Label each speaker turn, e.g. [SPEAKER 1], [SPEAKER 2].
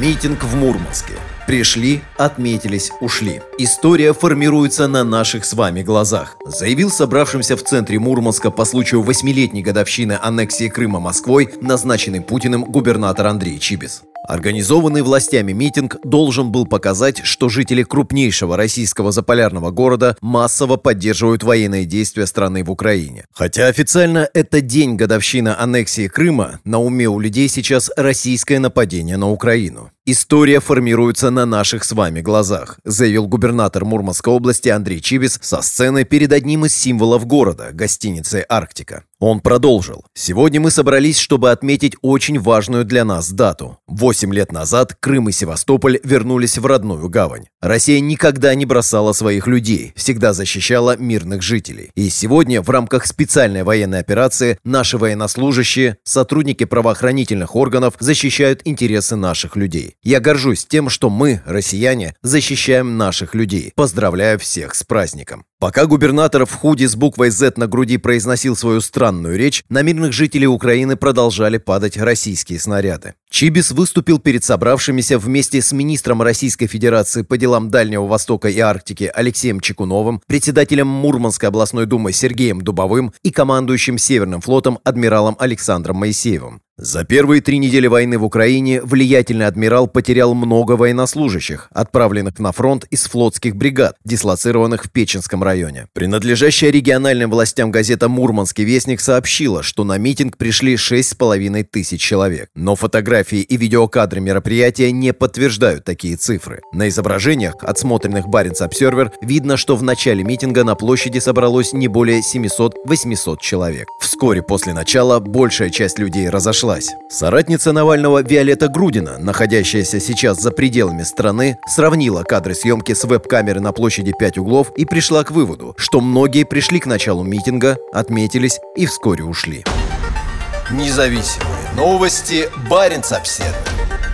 [SPEAKER 1] Митинг в Мурманске. Пришли, отметились, ушли. История формируется на наших с вами глазах, заявил собравшимся в центре Мурманска по случаю восьмилетней годовщины аннексии Крыма Москвой назначенный Путиным губернатор Андрей Чибис. Организованный властями митинг должен был показать, что жители крупнейшего российского заполярного города массово поддерживают военные действия страны в Украине. Хотя официально это день годовщины аннексии Крыма, на уме у людей сейчас российское нападение на Украину. История формируется на наших с вами глазах, заявил губернатор Мурманской области Андрей Чибис со сцены перед одним из символов города, гостиницей «Арктика». Он продолжил. «Сегодня мы собрались, чтобы отметить очень важную для нас дату. Восемь лет назад Крым и Севастополь вернулись в родную гавань. Россия никогда не бросала своих людей, всегда защищала мирных жителей. И сегодня в рамках специальной военной операции наши военнослужащие, сотрудники правоохранительных органов защищают интересы наших людей. Я горжусь тем, что мы, россияне, защищаем наших людей. Поздравляю всех с праздником». Пока губернатор в худи с буквой «З» на груди произносил свою странную речь, на мирных жителей Украины продолжали падать российские снаряды. Чибис выступил перед собравшимися вместе с министром Российской Федерации по делам Дальнего Востока и Арктики Алексеем Чекуновым, председателем Мурманской областной думы Сергеем Дубовым и командующим Северным флотом адмиралом Александром Моисеевым. За первые три недели войны в Украине влиятельный адмирал потерял много военнослужащих, отправленных на фронт из флотских бригад, дислоцированных в Печенском районе. Принадлежащая региональным властям газета «Мурманский вестник» сообщила, что на митинг пришли 6,5 тысяч человек. Но фотографии и видеокадры мероприятия не подтверждают такие цифры. На изображениях, отсмотренных Баренц Обсервер, видно, что в начале митинга на площади собралось не более 700-800 человек. Вскоре после начала большая часть людей разошлась нашлась. Соратница Навального Виолетта Грудина, находящаяся сейчас за пределами страны, сравнила кадры съемки с веб-камеры на площади 5 углов и пришла к выводу, что многие пришли к началу митинга, отметились и вскоре ушли. Независимые новости. Барин обседный.